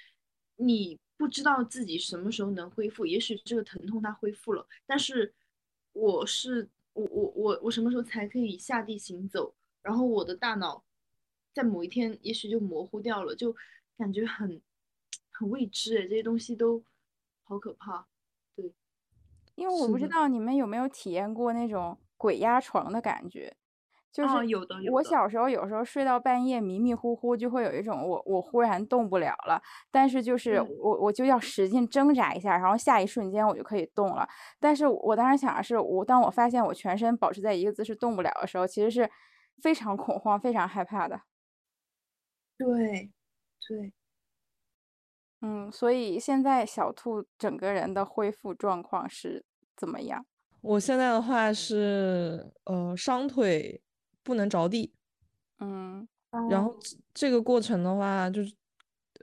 你不知道自己什么时候能恢复，也许这个疼痛它恢复了，但是我是我我我我什么时候才可以下地行走？然后我的大脑在某一天也许就模糊掉了，就感觉很很未知哎，这些东西都好可怕。对，因为我不知道你们有没有体验过那种鬼压床的感觉，就是哦有的我小时候有时候睡到半夜迷迷糊糊，就会有一种我我忽然动不了了，但是就是嗯我我就要使劲挣扎一下，然后下一瞬间我就可以动了。但是我当时想的是，我当我发现我全身保持在一个姿势动不了的时候，其实是非常恐慌、非常害怕的。对，对，嗯，所以现在小兔整个人的恢复状况是怎么样？我现在的话是呃双腿不能着地，嗯然后这个过程的话，就是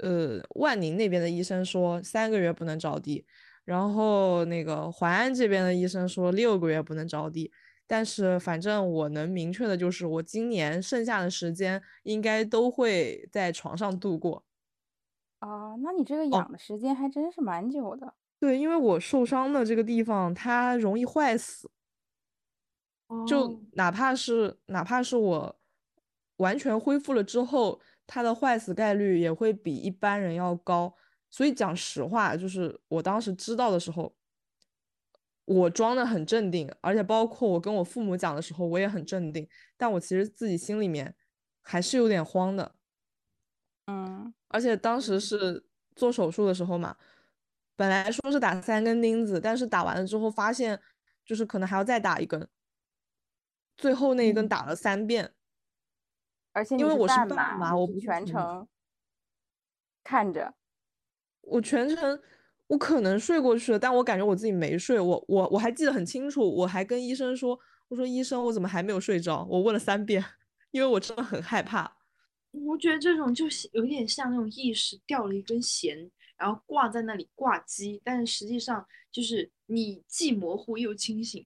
呃万宁那边的医生说三个月不能着地，然后那个淮安这边的医生说六个月不能着地。但是反正我能明确的就是，我今年剩下的时间应该都会在床上度过。啊，那你这个哦养的时间还真是蛮久的。对，因为我受伤的这个地方它容易坏死，就哦哪怕是哪怕是我完全恢复了之后，它的坏死概率也会比一般人要高。所以讲实话，就是我当时知道的时候，我装的很镇定，而且包括我跟我父母讲的时候，我也很镇定。但我其实自己心里面还是有点慌的。嗯而且当时嗯是做手术的时候嘛，本来说是打三根钉子，但是打完了之后发现，就是可能还要再打一根，最后那一根嗯打了三遍。而且因为我是半麻，我全程看着。我全程我可能睡过去了，但我感觉我自己没睡。我我我还记得很清楚，我还跟医生说，我说医生，我怎么还没有睡着？我问了三遍，因为我真的很害怕。我觉得这种就是有点像那种意识掉了一根弦，然后挂在那里挂机，但是实际上就是你既模糊又清醒。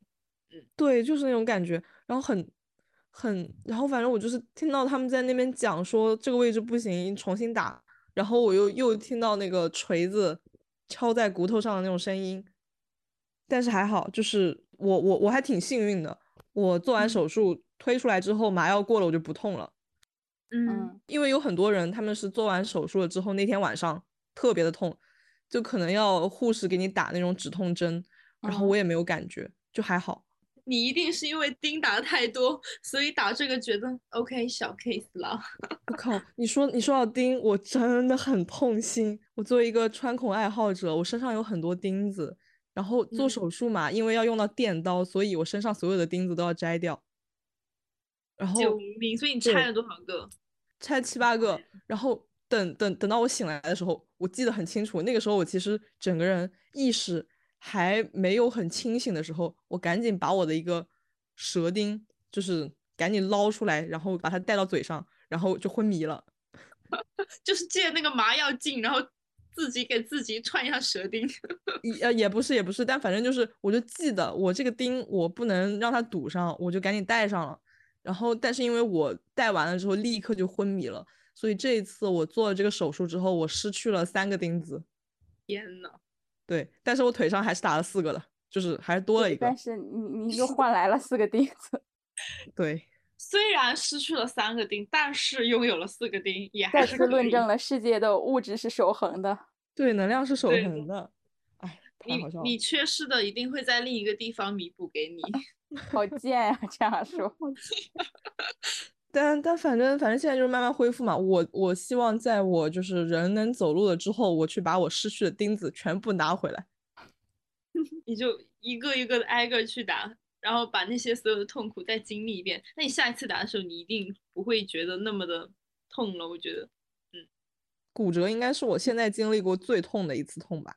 嗯对，就是那种感觉，然后很很，然后反正我就是听到他们在那边讲说这个位置不行，重新打，然后我又又听到那个锤子敲在骨头上的那种声音，但是还好，就是我我我还挺幸运的，我做完嗯手术推出来之后，麻药过了我就不痛了，嗯嗯因为有很多人他们是做完手术了之后那天晚上特别的痛，就可能要护士给你打那种止痛针，然后嗯我也没有感觉，就还好。你一定是因为钉打的太多，所以打这个觉得 OK 小 case 了。我靠！你说你说到钉，我真的很痛心。我作为一个穿孔爱好者，我身上有很多钉子，然后做嗯手术嘛，因为要用到电刀，所以我身上所有的钉子都要摘掉。然后救命！所以你拆了多少个？拆七八个，然后等等等到我醒来的时候，我记得很清楚，那个时候我其实整个人意识还没有很清醒的时候，我赶紧把我的一个舌钉，就是赶紧捞出来，然后把它带到嘴上，然后就昏迷了。就是借那个麻药劲，然后自己给自己串一下舌钉。也呃也不是也不是，但反正就是，我就记得我这个钉我不能让它堵上，我就赶紧戴上了。然后，但是因为我戴完了之后立刻就昏迷了，所以这一次我做了这个手术之后，我失去了三个钉子。天呐，对，但是我腿上还是打了四个的，就是还是多了一个但。是你你又换来了四个钉子，对，虽然失去了三个钉，但是拥有了四个钉，也还再是论证了世界的物质是守恒的。对，能量是守恒的。哎，你。你缺失的一定会在另一个地方弥补给你。好贱呀、这样说。但但反正反正现在就是慢慢恢复嘛。我我希望在我就是人能走路了之后，我去把我失去的钉子全部拿回来。你就一个一个的挨个去打，然后把那些所有的痛苦再经历一遍。那你下一次打的时候，你一定不会觉得那么的痛了。我觉得，嗯骨折应该是我现在经历过最痛的一次痛吧。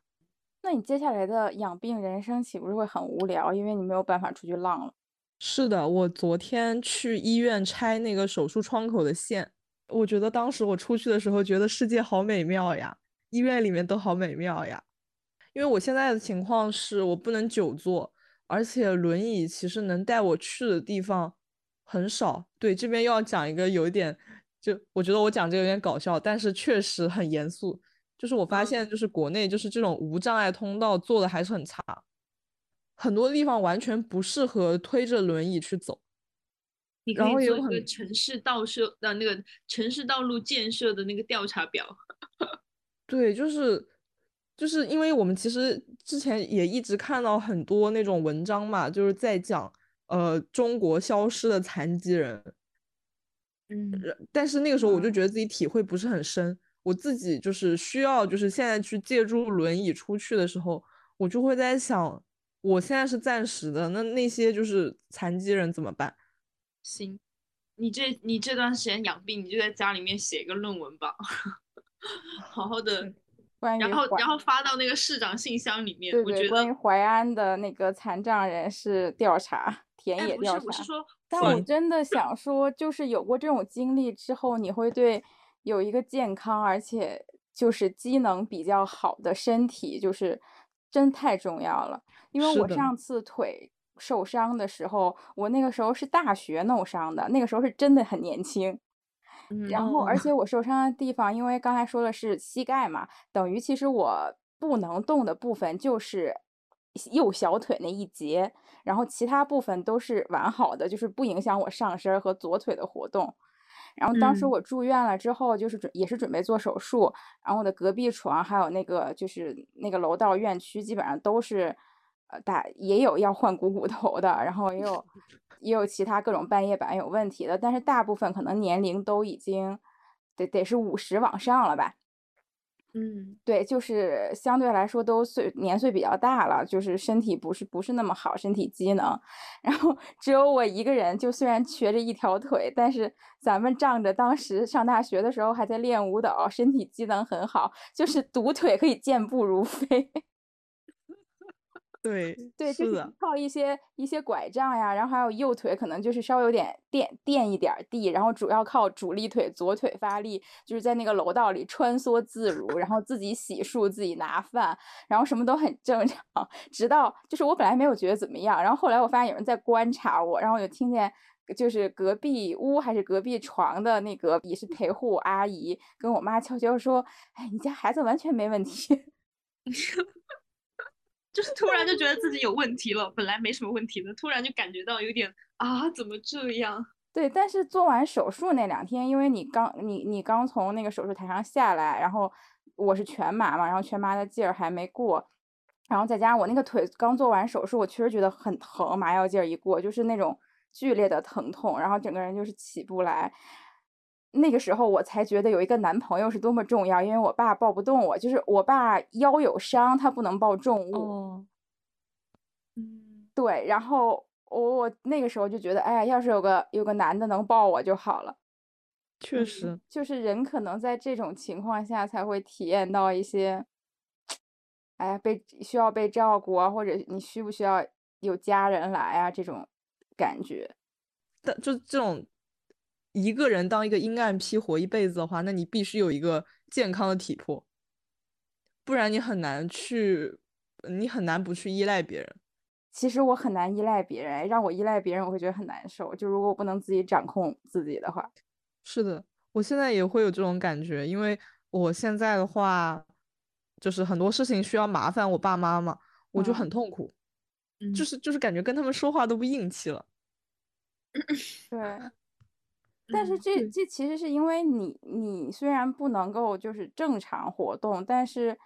那你接下来的养病人生岂不是会很无聊？因为你没有办法出去浪了。是的，我昨天去医院拆那个手术窗口的线，我觉得当时我出去的时候，觉得世界好美妙呀，医院里面都好美妙呀。因为我现在的情况是我不能久坐，而且轮椅其实能带我去的地方很少。对，这边又要讲一个有一点，就我觉得我讲这个有点搞笑，但是确实很严肃。就是我发现，就是国内就是这种无障碍通道做的还是很差。很多地方完全不适合推着轮椅去走，你可以做一个城市道设的那个城市道路建设的那个调查表。对，就是就是因为我们其实之前也一直看到很多那种文章嘛，就是在讲呃中国消失的残疾人。嗯，但是那个时候我就觉得自己体会不是很深，我自己就是需要就是现在去借助轮椅出去的时候，我就会在想。我现在是暂时的，那那些就是残疾人怎么办？行，你这你这段时间养病，你就在家里面写一个论文吧，好好的，然后然后发到那个市长信箱里面。对对，关于淮安的那个残障人士调查田野调查。我是说，但我真的想说，就是有过这种经历之后，你会对有一个健康而且就是机能比较好的身体，就是真太重要了。因为我上次腿受伤的时候，我那个时候是大学弄伤的，那个时候是真的很年轻。然后，而且我受伤的地方，因为刚才说的是膝盖嘛，等于其实我不能动的部分就是右小腿那一节，然后其他部分都是完好的，就是不影响我上身和左腿的活动。然后当时我住院了之后，就是准也是准备做手术，然后我的隔壁床还有那个就是那个楼道院区，基本上都是。呃，打也有要换股骨头的，然后也有也有其他各种半夜板有问题的，但是大部分可能年龄都已经得得是五十往上了吧。嗯，对，就是相对来说都岁年岁比较大了，就是身体不是不是那么好，身体机能。然后只有我一个人，就虽然瘸着一条腿，但是咱们仗着当时上大学的时候还在练舞蹈，身体机能很好，就是独腿可以健步如飞。对对，就是靠一些一些拐杖呀，然后还有右腿可能就是稍微有点垫垫一点地，然后主要靠主力腿左腿发力，就是在那个楼道里穿梭自如，然后自己洗漱、自己拿饭，然后什么都很正常。直到就是我本来没有觉得怎么样，然后后来我发现有人在观察我，然后我就听见就是隔壁屋还是隔壁床的那个也是陪护阿姨跟我妈悄悄说：“哎，你家孩子完全没问题。” 就是突然就觉得自己有问题了，本来没什么问题的，突然就感觉到有点啊，怎么这样？对，但是做完手术那两天，因为你刚你你刚从那个手术台上下来，然后我是全麻嘛，然后全麻的劲儿还没过，然后再加上我那个腿刚做完手术，我确实觉得很疼，麻药劲儿一过就是那种剧烈的疼痛，然后整个人就是起不来。那个时候我才觉得有一个男朋友是多么重要，因为我爸抱不动我，就是我爸腰有伤，他不能抱重物。嗯，对。然后我我那个时候就觉得，哎呀，要是有个有个男的能抱我就好了。确实，就是人可能在这种情况下才会体验到一些，哎呀，被需要被照顾啊，或者你需不需要有家人来啊这种感觉。但就这种。一个人当一个阴暗批活一辈子的话，那你必须有一个健康的体魄，不然你很难去，你很难不去依赖别人。其实我很难依赖别人，让我依赖别人，我会觉得很难受。就如果我不能自己掌控自己的话，是的，我现在也会有这种感觉，因为我现在的话，就是很多事情需要麻烦我爸妈嘛，我就很痛苦，就是就是感觉跟他们说话都不硬气了。对。但是这这其实是因为你你虽然不能够就是正常活动，但是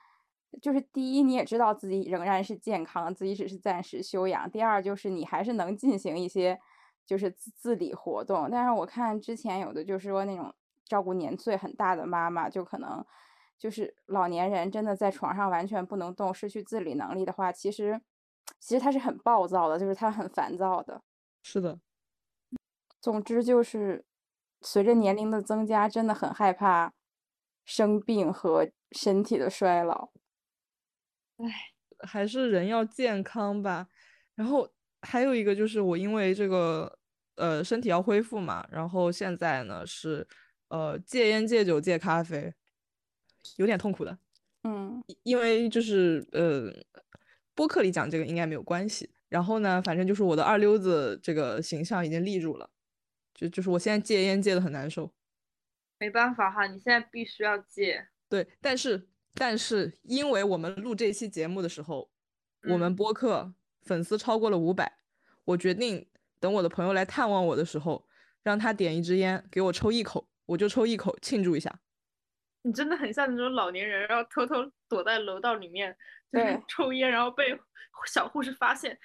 就是第一你也知道自己仍然是健康，自己只是暂时休养。第二就是你还是能进行一些就是自自理活动。但是我看之前有的就是说那种照顾年岁很大的妈妈，就可能就是老年人真的在床上完全不能动，失去自理能力的话，其实其实他是很暴躁的，就是他很烦躁的。是的，总之就是。随着年龄的增加，真的很害怕生病和身体的衰老。唉，还是人要健康吧。然后还有一个就是我因为这个呃身体要恢复嘛，然后现在呢是呃戒烟戒酒戒咖啡，有点痛苦的。嗯，因为就是呃播客里讲这个应该没有关系。然后呢，反正就是我的二溜子这个形象已经立住了，就就是我现在戒烟戒的很难受。没办法哈，你现在必须要戒。对，但是但是因为我们录这期节目的时候，我们播客粉丝超过了五百，我决定等我的朋友来探望我的时候，让他点一支烟给我抽一口，我就抽一口庆祝一下。你真的很像那种老年人，然后偷偷躲在楼道里面，对，抽烟，然后被小护士发现，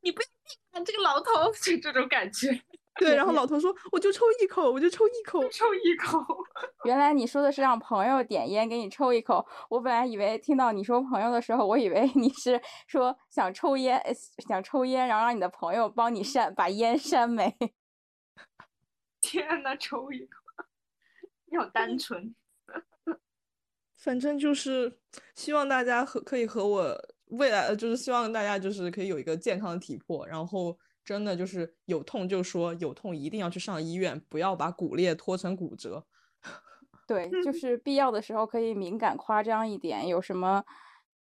你不要病啊，这个老头，就这种感觉。对，然后老头说，我就抽一口，我就抽一口，抽一口。原来你说的是让朋友点烟给你抽一口，我本来以为听到你说朋友的时候，我以为你是说想抽烟，想抽烟，然后让你的朋友帮你扇把烟扇没。天呐，抽一口，你好单纯。反正就是希望大家和可以和我未来，就是希望大家就是可以有一个健康的体魄，然后真的就是有痛就说有痛，一定要去上医院，不要把骨裂拖成骨折。对，就是必要的时候可以敏感夸张一点，有什么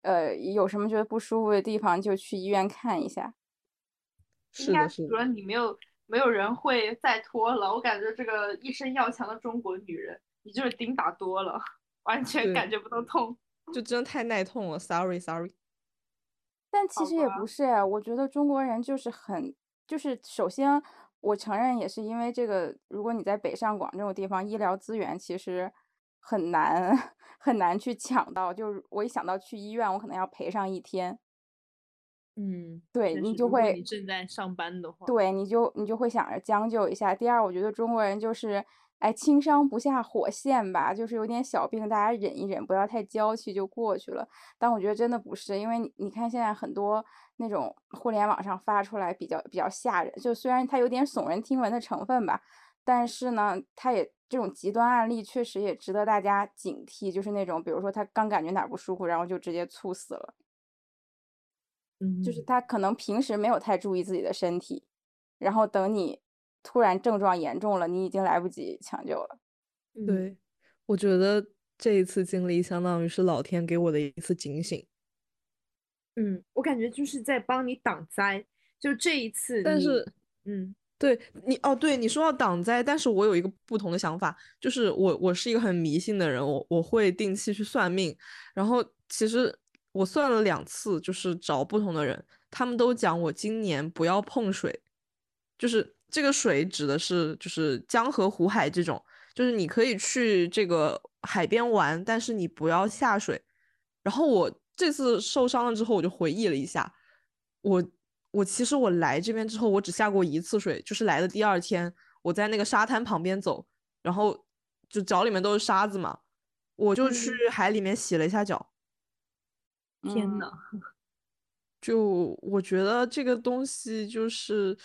呃有什么觉得不舒服的地方就去医院看一下。是的，是的。主要你没有没有人会再拖了，我感觉这个一身要强的中国女人，你就是钉打多了。完全感觉不到痛，就真的太耐痛了。Sorry，Sorry。但其实也不是哎，我觉得中国人就是很，就是首先我承认也是因为这个，如果你在北上广这种地方，医疗资源其实很难 很难去抢到。就是我一想到去医院，我可能要陪上一天。嗯，对你就会你正在上班的话，对你就你就会想着将就一下。第二，我觉得中国人就是。哎，轻伤不下火线吧，就是有点小病，大家忍一忍，不要太娇气就过去了。但我觉得真的不是，因为你你看现在很多那种互联网上发出来比较比较吓人，就虽然它有点耸人听闻的成分吧，但是呢，它也这种极端案例确实也值得大家警惕。就是那种比如说他刚感觉哪不舒服，然后就直接猝死了，嗯，就是他可能平时没有太注意自己的身体，然后等你。突然症状严重了，你已经来不及抢救了。对，我觉得这一次经历相当于是老天给我的一次警醒。嗯，我感觉就是在帮你挡灾。就这一次，但是，嗯，对你哦，对你说到挡灾，但是我有一个不同的想法，就是我我是一个很迷信的人，我我会定期去算命。然后其实我算了两次，就是找不同的人，他们都讲我今年不要碰水，就是。这个水指的是就是江河湖海这种，就是你可以去这个海边玩，但是你不要下水。然后我这次受伤了之后，我就回忆了一下，我我其实我来这边之后，我只下过一次水，就是来的第二天，我在那个沙滩旁边走，然后就脚里面都是沙子嘛，我就去海里面洗了一下脚。天呐，就我觉得这个东西就是。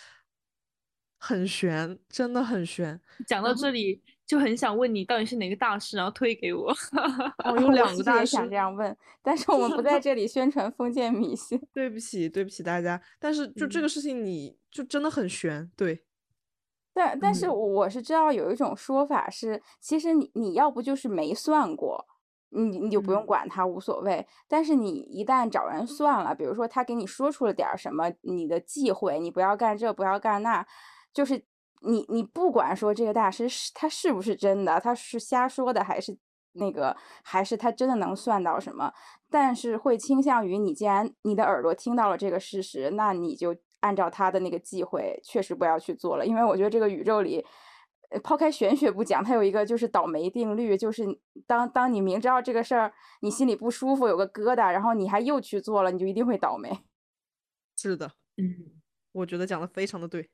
很悬，真的很悬。讲到这里，就很想问你到底是哪个大师，然后推给我。我有两个大师想这样问，但是 我们不在这里宣传封建迷信。对不起，对不起大家。但是就这个事情，你就真的很悬。对，但但是我是知道有一种说法是，其实你你要不就是没算过，你你就不用管他，无所谓。但是你一旦找人算了，比如说他给你说出了点什么，你的忌讳，你不要干这，不要干那。就是你，你不管说这个大师是他是不是真的，他是瞎说的，还是那个，还是他真的能算到什么？但是会倾向于你，既然你的耳朵听到了这个事实，那你就按照他的那个忌讳，确实不要去做了。因为我觉得这个宇宙里，抛开玄学不讲，它有一个就是倒霉定律，就是当当你明知道这个事儿，你心里不舒服，有个疙瘩，然后你还又去做了，你就一定会倒霉。是的，嗯，我觉得讲的非常的对。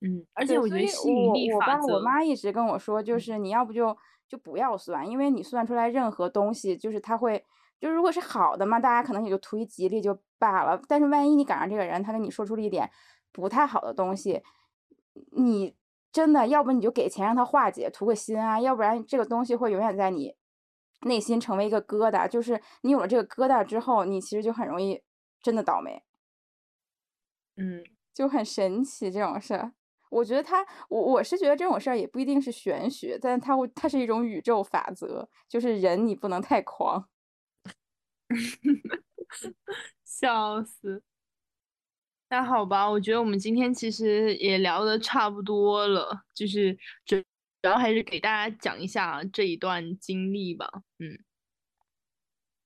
嗯，而且我觉得吸引力法则，我爸我妈一直跟我说，就是你要不就就不要算，因为你算出来任何东西，就是他会，就如果是好的嘛，大家可能也就图一吉利就罢了。但是万一你赶上这个人，他跟你说出了一点不太好的东西，你真的要不你就给钱让他化解，图个心啊，要不然这个东西会永远在你内心成为一个疙瘩。就是你有了这个疙瘩之后，你其实就很容易真的倒霉，嗯，就很神奇这种事儿。我觉得他，我我是觉得这种事儿也不一定是玄学，但是它会，它是一种宇宙法则，就是人你不能太狂。笑死。那好吧，我觉得我们今天其实也聊的差不多了，就是主主要还是给大家讲一下这一段经历吧。嗯，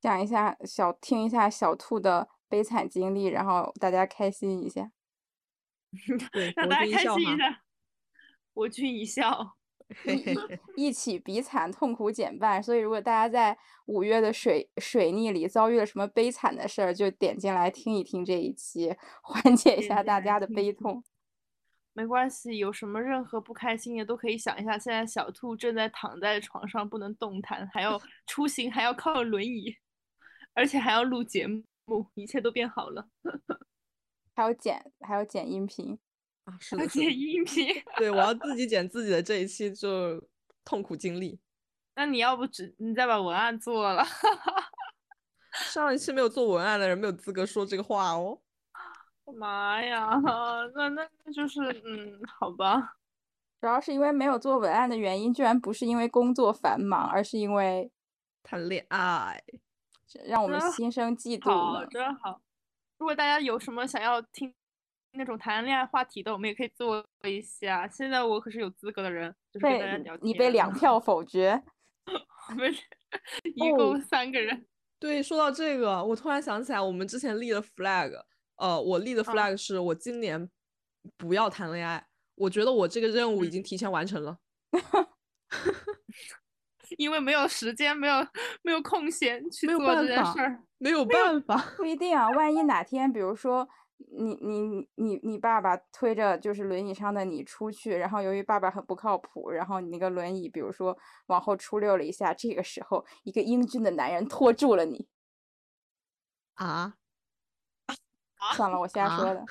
讲一下小听一下小兔的悲惨经历，然后大家开心一下。对，让大家开。心一下，我君一笑。一起比惨，痛苦减半。所以，如果大家在五月的水水逆里遭遇了什么悲惨的事儿，就点进来听一听这一期，缓解一下大家的悲痛。没关系，有什么任何不开心的都可以想一下。现在小兔正在躺在床上不能动弹，还要出行，还要靠轮椅，而且还要录节目，一切都变好了。还有剪，还有剪音频。啊，是的，是且的，音频，对，我要自己剪自己的这一期就痛苦经历。那你要不只你再把文案做了？上一期没有做文案的人没有资格说这个话哦。妈呀，那那那就是嗯，好吧。主要是因为没有做文案的原因，居然不是因为工作繁忙，而是因为谈恋爱，让我们心生嫉妒好，呢。真好。如果大家有什么想要听那种谈恋爱话题的，我们也可以做一下。现在我可是有资格的人，就是跟大家聊天。你被两票 否决，不是，一共三个人。对，说到这个，我突然想起来，我们之前立了 flag，呃，我立的 flag 是我今年不要谈恋爱。我觉得我这个任务已嗯经提前完成了。因为没有时间，没有没有空闲去做这件事儿。没有办法，不一定啊。万一哪天，比如说你你你你爸爸推着就是轮椅上的你出去，然后由于爸爸很不靠谱，然后你那个轮椅比如说往后出溜了一下，这个时候一个英俊的男人拖住了你。啊，算了，我瞎说啊的。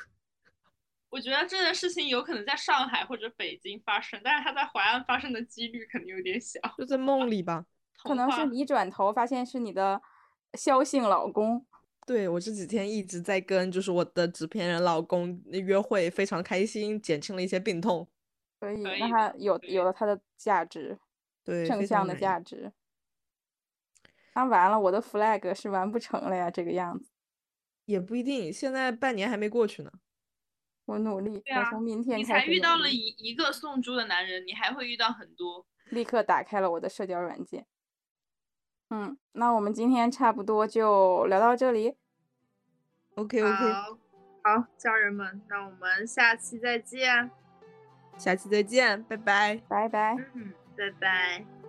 我觉得这件事情有可能在上海或者北京发生，但是它在淮安发生的几率肯定有点小。就在梦里吧。可能是你转头发现是你的肖姓老公，对，我这几天一直在跟就是我的纸片人老公约会，非常开心，减轻了一些病痛。所以可以那他有有了他的价值，对，正向的。价值。那完了，我的 flag 是完不成了呀，这个样子。也不一定，现在半年还没过去呢。我努力，对啊我从明天你开始努才遇到了一一个送猪的男人，你还会遇到很多。立刻打开了我的社交软件。嗯，那我们今天差不多就聊到这里。OK OK，好，好，家人们，那我们下期再见。下期再见，拜拜。拜拜。嗯，拜拜。